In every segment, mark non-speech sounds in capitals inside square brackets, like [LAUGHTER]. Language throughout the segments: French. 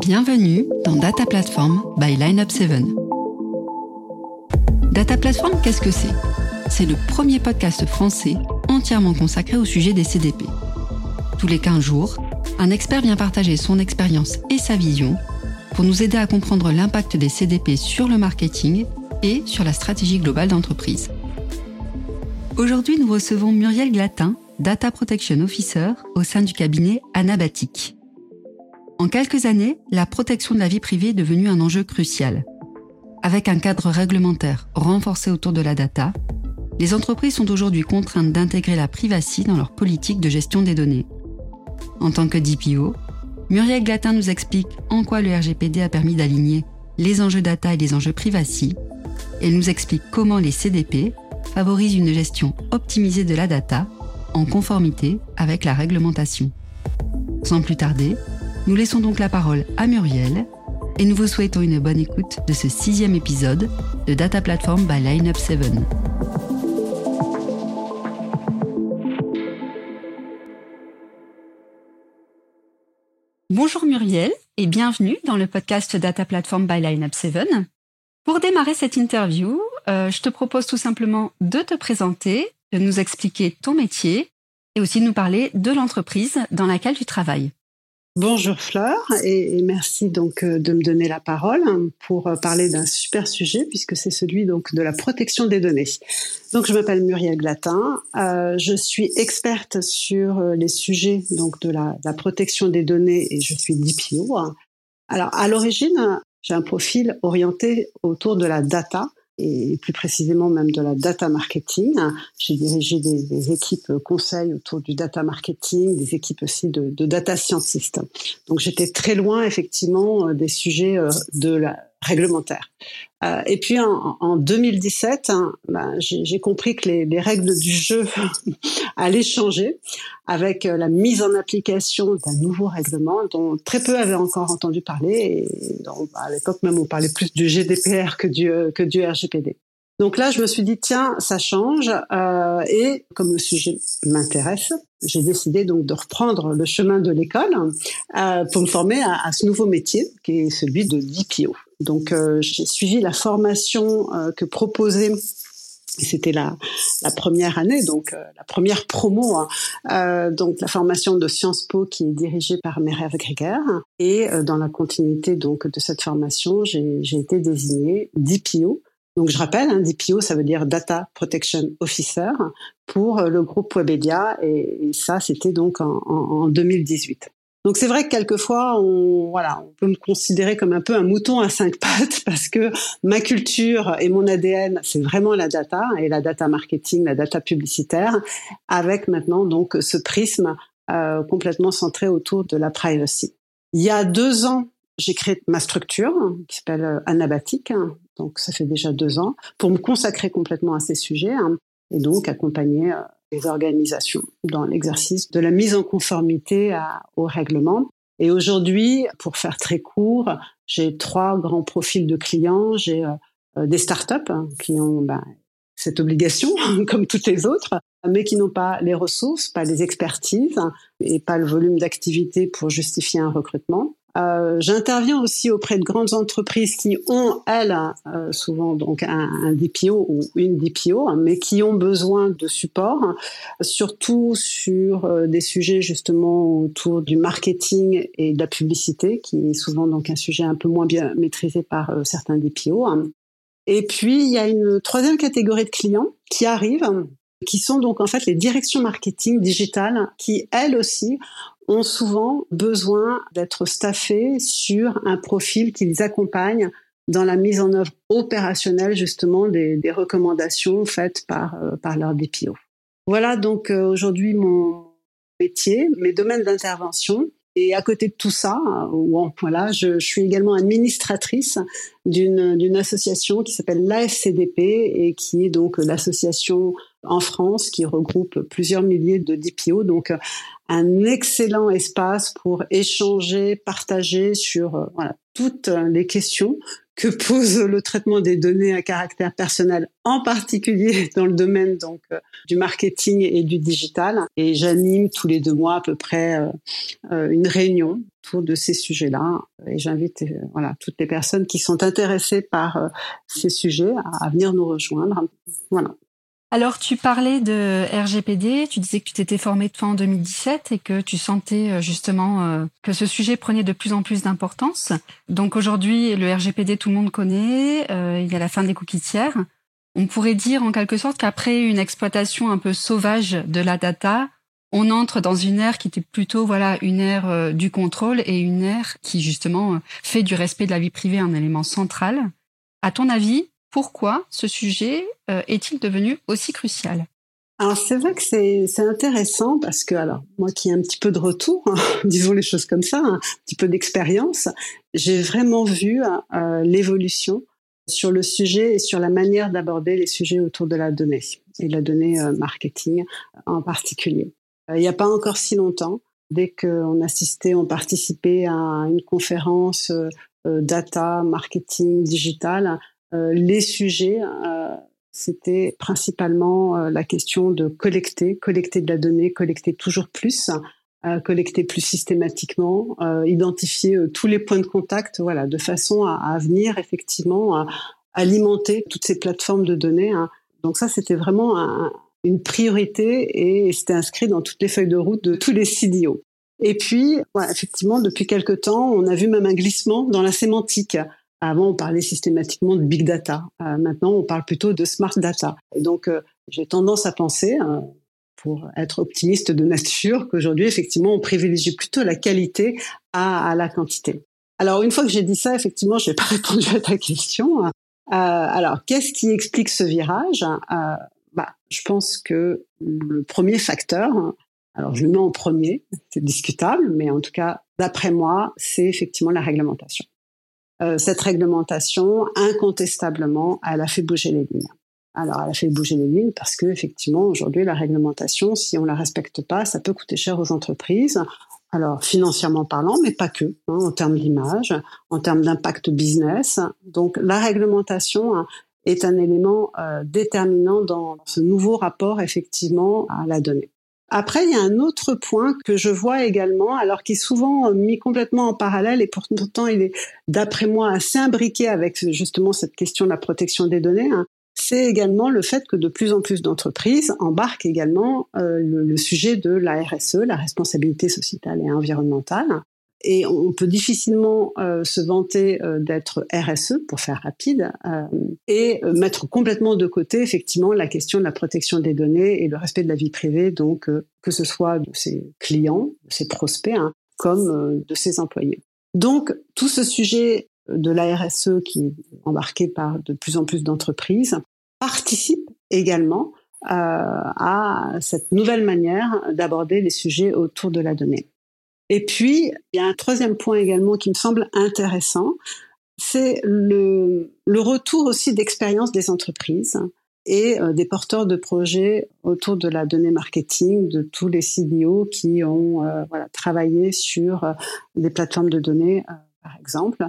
Bienvenue dans Data Platform by Lineup 7. Data Platform, qu'est-ce que c'est? C'est le premier podcast français entièrement consacré au sujet des CDP. Tous les 15 jours, un expert vient partager son expérience et sa vision pour nous aider à comprendre l'impact des CDP sur le marketing et sur la stratégie globale d'entreprise. Aujourd'hui, nous recevons Muriel Glatin, Data Protection Officer au sein du cabinet Anabatic. En quelques années, la protection de la vie privée est devenue un enjeu crucial. Avec un cadre réglementaire renforcé autour de la data, les entreprises sont aujourd'hui contraintes d'intégrer la privacy dans leur politique de gestion des données. En tant que DPO, Muriel Glatin nous explique en quoi le RGPD a permis d'aligner les enjeux data et les enjeux privacy, et nous explique comment les CDP favorisent une gestion optimisée de la data en conformité avec la réglementation. Sans plus tarder, nous laissons donc la parole à Muriel et nous vous souhaitons une bonne écoute de ce sixième épisode de Data Platform by Lineup 7. Bonjour Muriel et bienvenue dans le podcast Data Platform by Lineup 7. Pour démarrer cette interview, euh, je te propose tout simplement de te présenter, de nous expliquer ton métier et aussi de nous parler de l'entreprise dans laquelle tu travailles. Bonjour Fleur et, merci donc euh, de me donner la parole pour euh, parler d'un super sujet puisque c'est celui donc de la protection des données. Donc je m'appelle Muriel Glatin, euh, je suis experte sur les sujets donc de la, la protection des données et je suis DPO. Alors à l'origine j'ai un profil orienté autour de la data et plus précisément même de la data marketing. J'ai dirigé des, équipes conseils autour du data marketing, des équipes aussi de, de data scientists. Donc j'étais très loin effectivement euh, des sujets euh, de la réglementaire. Euh, et puis en, en 2017, hein, ben, j'ai compris que les, les, règles du jeu [LAUGHS] allaient changer avec euh, la mise en application d'un nouveau règlement dont très peu avaient encore entendu parler. Et donc, à l'époque même, on parlait plus du GDPR que du, euh, que du RGPD. Donc là, je me suis dit tiens, ça change euh, et comme le sujet m'intéresse, j'ai décidé donc de reprendre le chemin de l'école euh, pour me former à, à, ce nouveau métier qui est celui de DPO. Donc euh, j'ai suivi la formation euh, que proposait c'était la, la première année, donc euh, la première promo, hein. euh, donc la formation de Sciences Po qui est dirigée par Merev Greger. Et euh, dans la continuité donc de cette formation, j'ai été désignée DPO. Donc je rappelle, hein, DPO, ça veut dire Data Protection Officer pour le groupe Webedia, et, ça c'était donc en, en 2018. Donc c'est vrai que quelquefois, on, voilà, on peut me considérer comme un peu un mouton à cinq [LAUGHS] pattes parce que ma culture et mon ADN, c'est vraiment la data et la data marketing, la data publicitaire, avec maintenant donc ce prisme euh, complètement centré autour de la privacy. Il y a deux ans, j'ai créé ma structure qui s'appelle euh, Anabatic, donc ça fait déjà deux ans, pour me consacrer complètement à ces sujets hein, et donc accompagner euh, les organisations dans l'exercice de la mise en conformité à, au règlement. Et aujourd'hui, pour faire très court, j'ai trois grands profils de clients. J'ai euh, des startups hein, qui ont ben, cette obligation, [LAUGHS] comme toutes les autres, mais qui n'ont pas les ressources, pas les expertises et pas le volume d'activité pour justifier un recrutement. Euh, J'interviens aussi auprès de grandes entreprises qui ont, elles, euh, souvent donc un, un, DPO ou une DPO, hein, mais qui ont besoin de support, surtout sur euh, des sujets justement autour du marketing et de la publicité, qui est souvent donc un sujet un peu moins bien maîtrisé par euh, certains DPO. Hein. Et puis il y a une troisième catégorie de clients qui arrivent qui sont donc en fait les directions marketing digitales qui elles aussi ont souvent besoin d'être staffés sur un profil qui les accompagne dans la mise en œuvre opérationnelle justement des, recommandations faites par, euh, par leur DPO. Voilà donc euh, aujourd'hui mon métier, mes domaines d'intervention. Et à côté de tout ça, bon, voilà, je, je, suis également administratrice d'une association qui s'appelle l'AFCDP et qui est donc l'association en France qui regroupe plusieurs milliers de DPO. Donc un excellent espace pour échanger, partager sur euh, voilà, toutes les questions que pose le traitement des données à caractère personnel, en particulier [LAUGHS] dans le domaine donc euh, du marketing et du digital. Et j'anime tous les deux mois à peu près euh, une réunion autour de ces sujets-là. Et j'invite voilà toutes les personnes qui sont intéressées par ces sujets à venir nous rejoindre. Voilà. Alors, tu parlais de RGPD, tu disais que tu t'étais formé toi en 2017 et que tu sentais euh, justement euh, que ce sujet prenait de plus en plus d'importance. Donc aujourd'hui, le RGPD, tout le monde connaît, euh, il y a la fin des cookies tiers. On pourrait dire en quelque sorte qu'après une exploitation un peu sauvage de la data, on entre dans une ère qui était plutôt voilà une ère du contrôle et une ère qui justement fait du respect de la vie privée un élément central. À ton avis, pourquoi ce sujet euh, est-il devenu aussi crucial? Alors c'est vrai que c'est intéressant parce que alors moi qui ai un petit peu de retour, hein, [LAUGHS] disons les choses comme ça, un petit peu d'expérience, j'ai vraiment vu euh, l'évolution sur le sujet et sur la manière d'aborder les sujets autour de la donnée et de la donnée euh, marketing en particulier. il n'y a pas encore si longtemps, dès qu'on assistait, on participait à une conférence data, marketing, digital, euh, les sujets, euh, c'était principalement euh, la question de collecter, collecter de la donnée, collecter toujours plus, collecter plus systématiquement, identifier tous les points de contact, voilà, de façon à, venir effectivement alimenter toutes ces plateformes de données. Hein. Donc ça, c'était vraiment une priorité et c'était inscrit dans toutes les feuilles de route de tous les CDO. Et puis, effectivement, depuis quelque temps, on a vu même un glissement dans la sémantique. Avant, on parlait systématiquement de big data. Euh, maintenant, on parle plutôt de smart data. Et donc, euh, j'ai tendance à penser, euh, pour être optimiste de nature, qu'aujourd'hui, effectivement, on privilégie plutôt la qualité à, la quantité. Alors, une fois que j'ai dit ça, effectivement, je n'ai [LAUGHS] pas répondu à ta question. alors, qu'est-ce qui explique ce virage? Bah, Je pense que le premier facteur, alors je le mets en premier, c'est discutable, mais en tout cas, d'après moi, c'est effectivement la réglementation. Euh, cette réglementation, incontestablement, elle a fait bouger les lignes. Alors, elle a fait bouger les lignes parce que effectivement, aujourd'hui, la réglementation, si on la respecte pas, ça peut coûter cher aux entreprises. Alors, financièrement parlant, mais pas que, hein, en termes d'image, en termes d'impact business. Donc, la réglementation hein, est un élément euh, déterminant dans ce nouveau rapport, effectivement, à la donnée. Après, il y a un autre point que je vois également, alors qui est souvent mis complètement en parallèle et pourtant il est, d'après moi, assez imbriqué avec justement cette question de la protection des données. Hein. C'est également le fait que de plus en plus d'entreprises embarquent également euh, le, sujet de la RSE, la responsabilité sociétale et environnementale, et on peut difficilement euh, se vanter euh, d'être RSE pour faire rapide euh, et mettre complètement de côté effectivement la question de la protection des données et le respect de la vie privée, donc que ce soit de ses clients, de ses prospects, hein, comme de ses employés. Donc tout ce sujet de la RSE qui est embarqué par de plus en plus d'entreprises participe également à cette nouvelle manière d'aborder les sujets autour de la donnée. Et puis, il y a un troisième point également qui me semble intéressant, c'est le, retour aussi d'expérience des entreprises et euh, des porteurs de projets autour de la donnée marketing, de tous les CDO qui ont euh, travaillé sur euh, des plateformes de données, par exemple,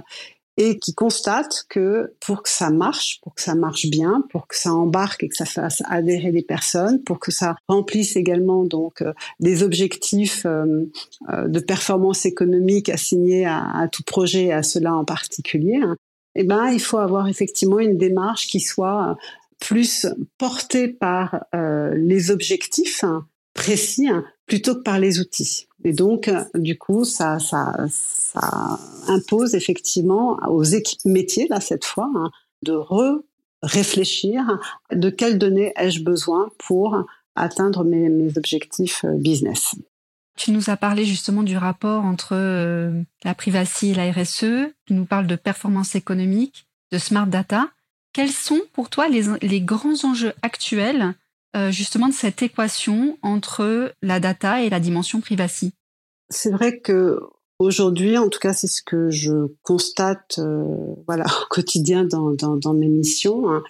et qui constate que pour que ça marche, pour que ça marche bien, pour que ça embarque et que ça fasse adhérer les personnes, pour que ça remplisse également donc euh, des objectifs euh, euh, de performance économique assignés à, tout projet et à cela en particulier, hein, eh ben il faut avoir effectivement une démarche qui soit plus portée par les objectifs hein, précis hein, plutôt que par les outils. Et donc, du coup, ça, impose effectivement aux équipes métiers, là, cette fois, hein, de réfléchir de quelles données ai-je besoin pour atteindre mes, objectifs euh, business. Tu nous as parlé justement du rapport entre euh, la privacy et la RSE. Tu nous parles de performance économique, de smart data. Quels sont pour toi les grands enjeux actuels euh, justement de cette équation entre la data et la dimension privacy C'est vrai que aujourd'hui, en tout cas, c'est ce que je constate, euh, voilà, [LAUGHS] au quotidien dans, dans, mes missions. Hein.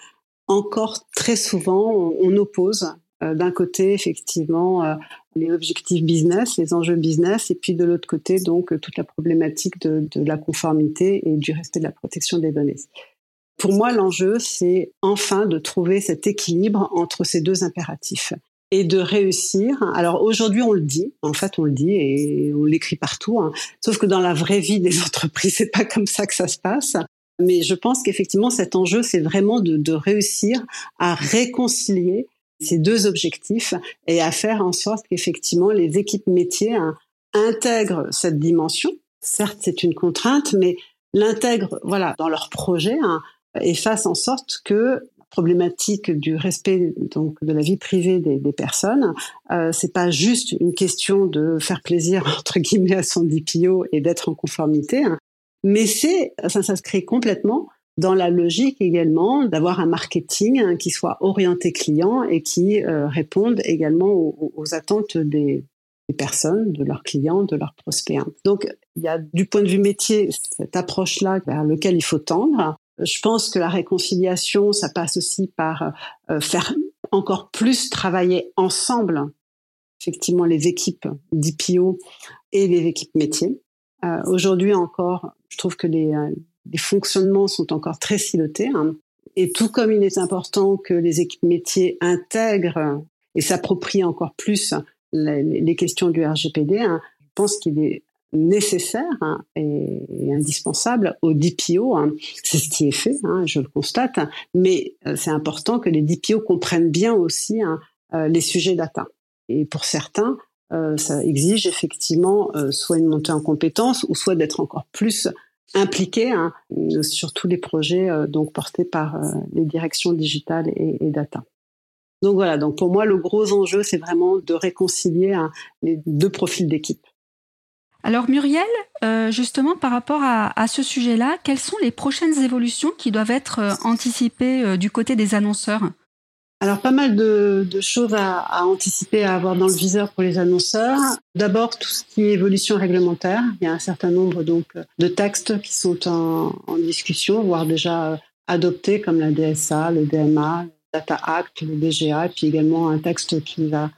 Encore très souvent, on, oppose euh, d'un côté effectivement les objectifs business, les enjeux business, et puis de l'autre côté donc toute la problématique de, la conformité et du respect de la protection des données. Pour moi, l'enjeu, c'est enfin de trouver cet équilibre entre ces deux impératifs et de réussir. Alors aujourd'hui, on le dit, en fait, on le dit et on l'écrit partout. Hein. Sauf que dans la vraie vie des [LAUGHS] entreprises, c'est pas comme ça que ça se passe. Mais je pense qu'effectivement, cet enjeu, c'est vraiment de, réussir à réconcilier ces deux objectifs et à faire en sorte qu'effectivement les équipes métiers hein, intègrent cette dimension. Certes, c'est une contrainte, mais l'intègrent, voilà, dans leur projet hein, et fassent en sorte que problématique du respect donc de la vie privée des, des personnes, euh, c'est pas juste une question de faire plaisir [LAUGHS] entre guillemets à son DPO et d'être en conformité, hein, mais c'est ça s'inscrit complètement dans la logique également d'avoir un marketing hein, qui soit orienté client et qui euh, réponde également aux, aux attentes des, des, personnes, de leurs clients, de leurs prospects. Hein. Donc il y a du point de vue métier cette approche-là vers lequel il faut tendre. Je pense que la réconciliation, ça passe aussi par euh, faire encore plus travailler ensemble, effectivement, les équipes d'IPO et les équipes métiers. Euh, Aujourd'hui encore, je trouve que les, euh, fonctionnements sont encore très silotés. Hein. Et tout comme il est important que les équipes métiers intègrent et s'approprient encore plus les, les, questions du RGPD, hein, je pense qu'il est nécessaire hein, et, indispensable aux DPO. Hein. C'est ce qui est fait, hein, je le constate, mais euh, c'est important que les DPO comprennent bien aussi euh, les sujets data. Et pour certains, euh, ça exige effectivement soit une montée en compétences ou soit d'être encore plus impliqué hein, sur tous les projets donc portés par les directions digitales et, data. Donc voilà, donc pour moi le gros enjeu c'est vraiment de réconcilier les deux profils d'équipe. Alors Muriel, euh, justement par rapport à, ce sujet-là, quelles sont les prochaines évolutions qui doivent être euh, anticipées euh, du côté des annonceurs? Alors pas mal de, choses à, à, anticiper, à avoir dans le viseur pour les annonceurs. D'abord tout ce qui est évolution réglementaire. Il y a un certain nombre donc de textes qui sont en, en discussion, voire déjà adoptés, comme la DSA, le DMA, le Data Act, le DGA, et puis également un texte qui va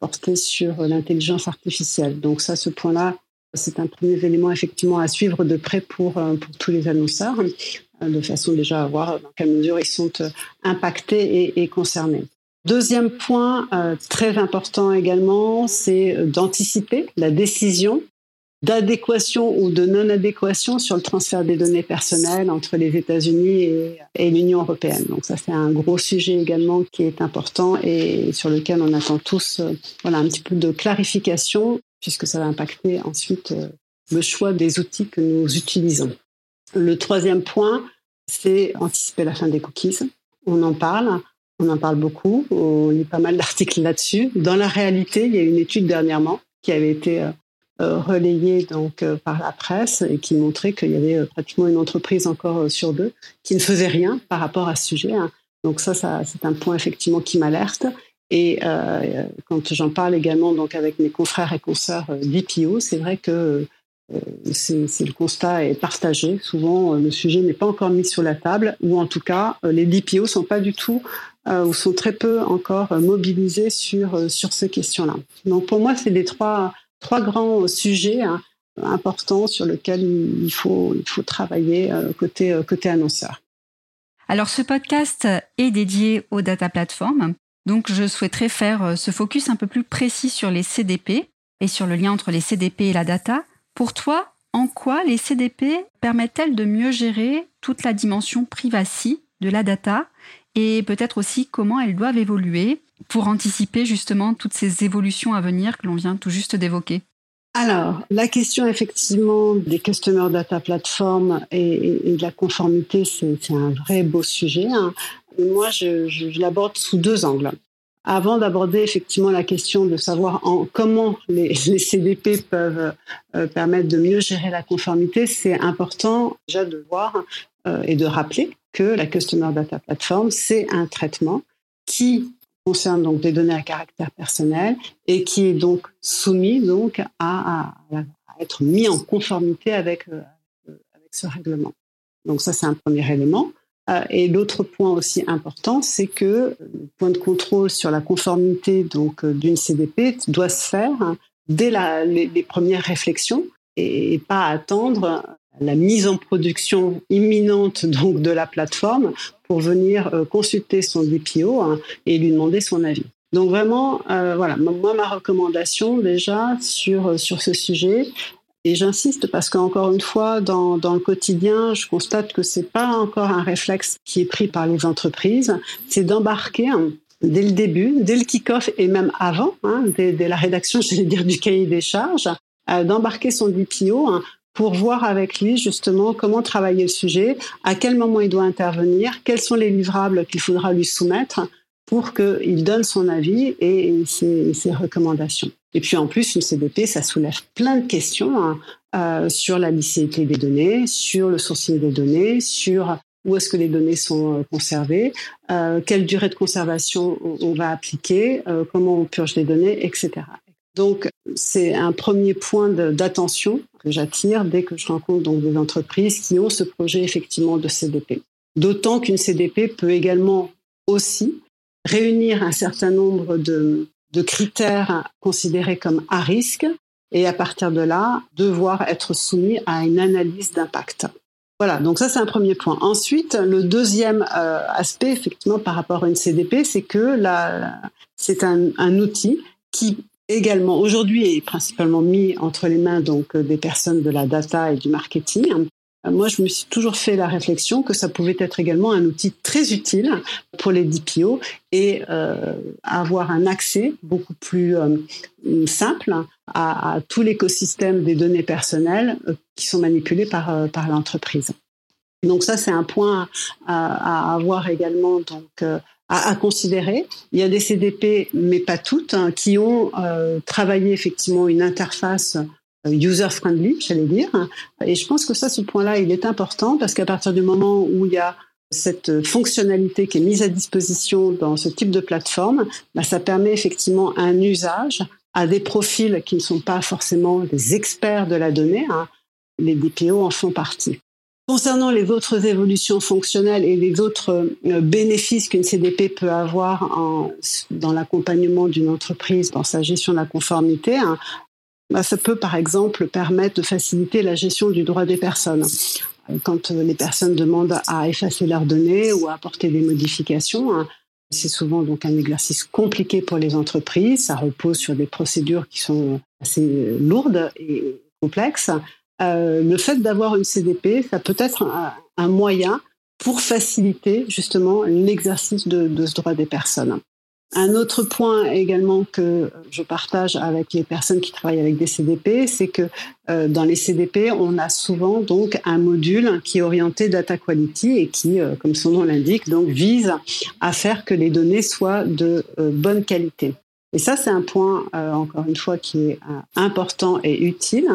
porter sur l'intelligence artificielle. Donc ça, ce point-là, c'est un premier élément effectivement à suivre de près pour, euh, pour tous les annonceurs, euh, de façon déjà à voir dans quelle mesure ils sont euh, impactés et, concernés. Deuxième point très important également, c'est d'anticiper la décision d'adéquation ou de non-adéquation sur le transfert des données personnelles entre les États-Unis et, et l'Union européenne. Donc ça, c'est un gros sujet également qui est important et sur lequel on attend tous voilà, un petit peu de clarification puisque ça va impacter ensuite euh, le choix des outils que nous utilisons. Le troisième point, c'est anticiper la fin des cookies. On en parle, on en parle beaucoup, on lit pas mal [LAUGHS] d'articles là-dessus. Dans la réalité, il y a une étude dernièrement qui avait été euh, euh, relayée donc par la presse et qui montrait qu'il y avait pratiquement une entreprise encore sur deux qui ne faisait rien par rapport à ce sujet. Hein. Donc ça, ça c'est un point effectivement qui m'alerte. Et euh, quand j'en parle également donc avec mes confrères et consoeurs euh, d'IPO, c'est vrai que euh, c'est le constat est partagé. Souvent, le sujet n'est pas encore mis sur la table, ou en tout cas, les DPO sont pas du tout ou sont très peu encore mobilisés sur sur ces questions-là. Donc pour moi, c'est les trois trois grands sujets hein, importants sur lesquels il faut il faut travailler côté côté annonceur. Alors ce podcast est dédié aux data platforms. Donc je souhaiterais faire euh, ce focus un peu plus précis sur les CDP et sur le lien entre les CDP et la data. Pour toi, en quoi les CDP permettent-elles de mieux gérer toute la dimension privacy de la data et peut-être aussi comment elles doivent évoluer pour anticiper justement toutes ces évolutions à venir que l'on vient tout juste d'évoquer? Alors, la question effectivement des Customer Data Platform et, de la conformité, c'est un vrai beau sujet. Hein moi, je, l'aborde sous deux angles. Avant d'aborder effectivement la question de savoir en, comment les, [LAUGHS] CDP peuvent euh, permettre de mieux gérer la conformité, c'est important déjà de voir euh, et de rappeler que la Customer Data Platform, c'est un traitement qui concerne donc des données à caractère personnel et qui est donc soumis donc à être mis en conformité avec, euh, avec ce règlement. Donc ça, c'est un premier élément. Euh, et l'autre point aussi important, c'est que le point de contrôle sur la conformité donc euh, d'une CDP doit se faire dès la, les, premières réflexions et, pas attendre la mise en production imminente donc de la plateforme pour venir euh, consulter son DPO hein, et lui demander son avis. Donc vraiment, voilà, moi ma recommandation déjà sur sur ce sujet, et j'insiste parce qu'encore une fois, dans, le quotidien, je constate que c'est pas encore un réflexe qui est pris par les entreprises, c'est d'embarquer hein, dès le début, dès le kick-off et même avant, hein, dès, la rédaction, [LAUGHS] j'allais dire, du cahier des charges, euh, d'embarquer son DPO hein, pour voir avec lui justement comment travailler le sujet, à quel moment il doit intervenir, quels sont les livrables qu'il faudra lui soumettre pour qu'il donne son avis et ses, recommandations. Et puis en plus, une CDP, ça soulève plein de questions hein, euh, sur la licéité des données, sur le sourcing des données, sur où est-ce que les données sont euh, conservées, euh, quelle durée de conservation on, va appliquer, comment on purge les données, etc. Donc c'est un premier point d'attention que j'attire dès que je rencontre donc des entreprises qui ont ce projet effectivement de CDP. D'autant qu'une CDP peut également aussi réunir un certain nombre de, de critères considérés comme à risque et à partir de là, devoir être soumis à une analyse d'impact. Voilà, donc ça c'est un premier point. Ensuite, le deuxième euh, aspect, effectivement, par rapport à une CDP, c'est que c'est un, un, outil qui également aujourd'hui est principalement mis entre les mains donc des personnes de la data et du marketing moi, je me suis toujours fait la réflexion que ça pouvait être également un outil très utile pour les DPO et euh, avoir un accès beaucoup plus euh, simple à, tout l'écosystème des données personnelles euh, qui sont manipulées par, euh, par l'entreprise. Donc ça, c'est un point à, avoir également donc à, à, considérer. Il y a des CDP, mais pas toutes, hein, qui ont travaillé effectivement une interface user-friendly, j'allais dire. Et je pense que ça, ce point-là, il est important parce qu'à partir du moment où il y a cette fonctionnalité qui est mise à disposition dans ce type de plateforme, bah, ça permet effectivement un usage à des profils qui ne sont pas forcément des experts de la donnée. Hein. Les DPO en font partie. Concernant les autres évolutions fonctionnelles et les autres euh, bénéfices qu'une CDP peut avoir dans l'accompagnement d'une entreprise dans sa gestion de la conformité, hein, ça peut par exemple permettre de faciliter la gestion du droit des personnes. Quand euh, les personnes demandent à effacer leurs données ou à apporter des modifications, hein, c'est souvent donc un exercice compliqué pour les entreprises. Ça repose sur des procédures qui sont assez lourdes et complexes. Euh, le fait d'avoir une CDP, ça peut être un, moyen pour faciliter justement l'exercice de, ce droit des personnes. Un autre point également que je partage avec les personnes qui travaillent avec des CDP, c'est que euh, dans les CDP, on a souvent donc un module qui est orienté data quality et qui, euh, comme son nom l'indique, donc vise à faire que les données soient de euh, bonne qualité. Et ça, c'est un point, encore une fois, qui est important et utile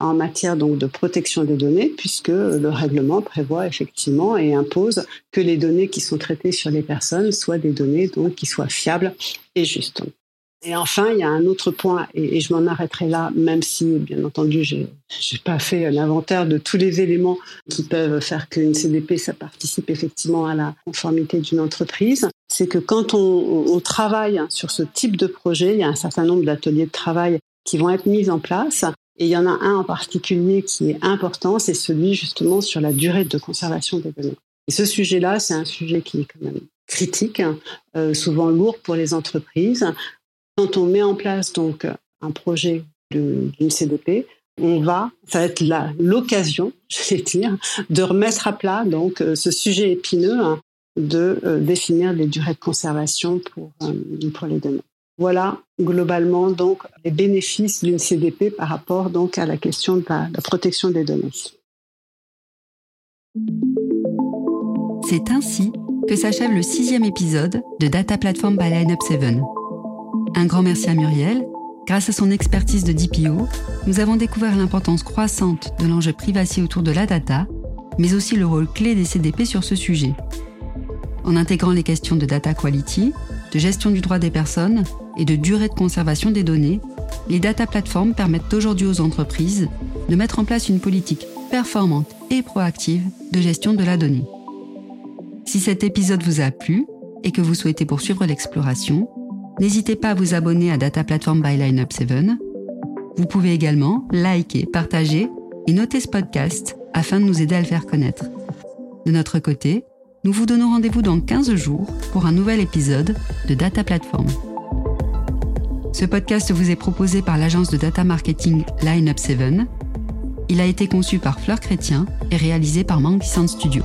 en matière donc de protection des données, puisque le règlement prévoit effectivement et impose que les données qui sont traitées sur les personnes soient des données donc qui soient fiables et justes. Et enfin, il y a un autre point, et, je m'en arrêterai là, même si, bien entendu, j'ai n'ai pas fait l'inventaire de tous les éléments qui peuvent faire qu'une CDP, ça participe effectivement à la conformité d'une entreprise. C'est que quand on, on travaille sur ce type de projet, il y a un certain nombre d'ateliers de travail qui vont être mis en place et il y en a un en particulier qui est important, c'est celui justement sur la durée de conservation des données. Et ce sujet-là, c'est un sujet qui est quand même critique, euh, souvent lourd pour les entreprises. Quand on met en place donc un projet d'une CDP, on va, ça va être l'occasion, [LAUGHS] je vais dire, de remettre à plat donc euh, ce sujet épineux hein, de euh, définir les durées de conservation pour, pour les données. Voilà globalement donc les bénéfices d'une CDP par rapport donc à la question de la, protection des données. C'est ainsi que s'achève le sixième épisode de Data Platform by Lineup 7. Un grand merci à Muriel. Grâce à son expertise de DPO, nous avons découvert l'importance croissante de l'enjeu privacy autour de la data, mais aussi le rôle clé des CDP sur ce sujet. En intégrant les questions de data quality, de gestion du droit des personnes et de durée de conservation des données, les data platforms permettent aujourd'hui aux entreprises de mettre en place une politique performante et proactive de gestion de la donnée. Si cet épisode vous a plu et que vous souhaitez poursuivre l'exploration, n'hésitez pas à vous abonner à Data Platform by Lineup 7. Vous pouvez également liker, partager et noter ce podcast afin de nous aider à le faire connaître. De notre côté, nous vous donnons rendez-vous dans 15 jours pour un nouvel épisode de Data Platform. Ce podcast vous est proposé par l'agence de data marketing Lineup 7. Il a été conçu par Fleur Chrétien et réalisé par Sound Studio.